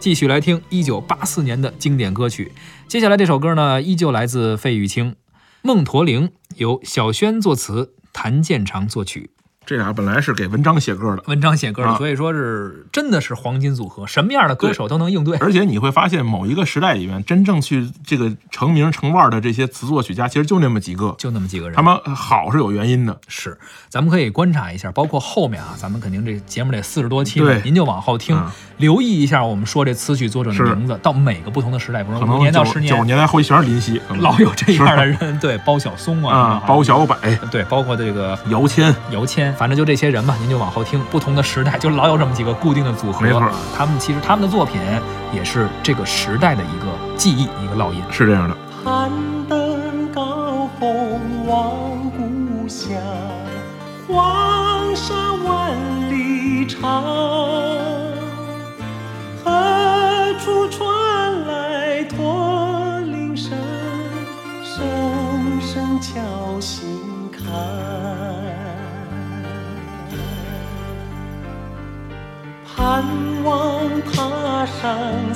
继续来听一九八四年的经典歌曲。接下来这首歌呢，依旧来自费玉清，《梦驼铃》，由小轩作词，谭健常作曲。这俩本来是给文章写歌的，文章写歌的，啊所以说是真的是黄金组合，什么样的歌手都能应对。而且你会发现，某一个时代里面，真正去这个成名成腕的这些词作曲家，其实就那么几个，就那么几个人，他们好是有原因的。是，咱们可以观察一下，包括后面啊，咱们肯定这节目得四十多期了对，您就往后听，嗯留意一下我们说这词曲作者的名字，到每个不同的时代，比如可说五年到十年九九十年，年代后全是林夕，老有这样的人，对，包小松啊，啊，包小柏、对，包括这个姚谦，姚谦，反正就这些人吧，您就往后听，不同的时代就老有这么几个固定的组合。没错他们其实他们的作品也是这个时代的一个记忆，一个烙印。是这样的。攀登高峰望故乡，黄沙万里长。何处传来驼铃声？声声敲心坎。盼望踏上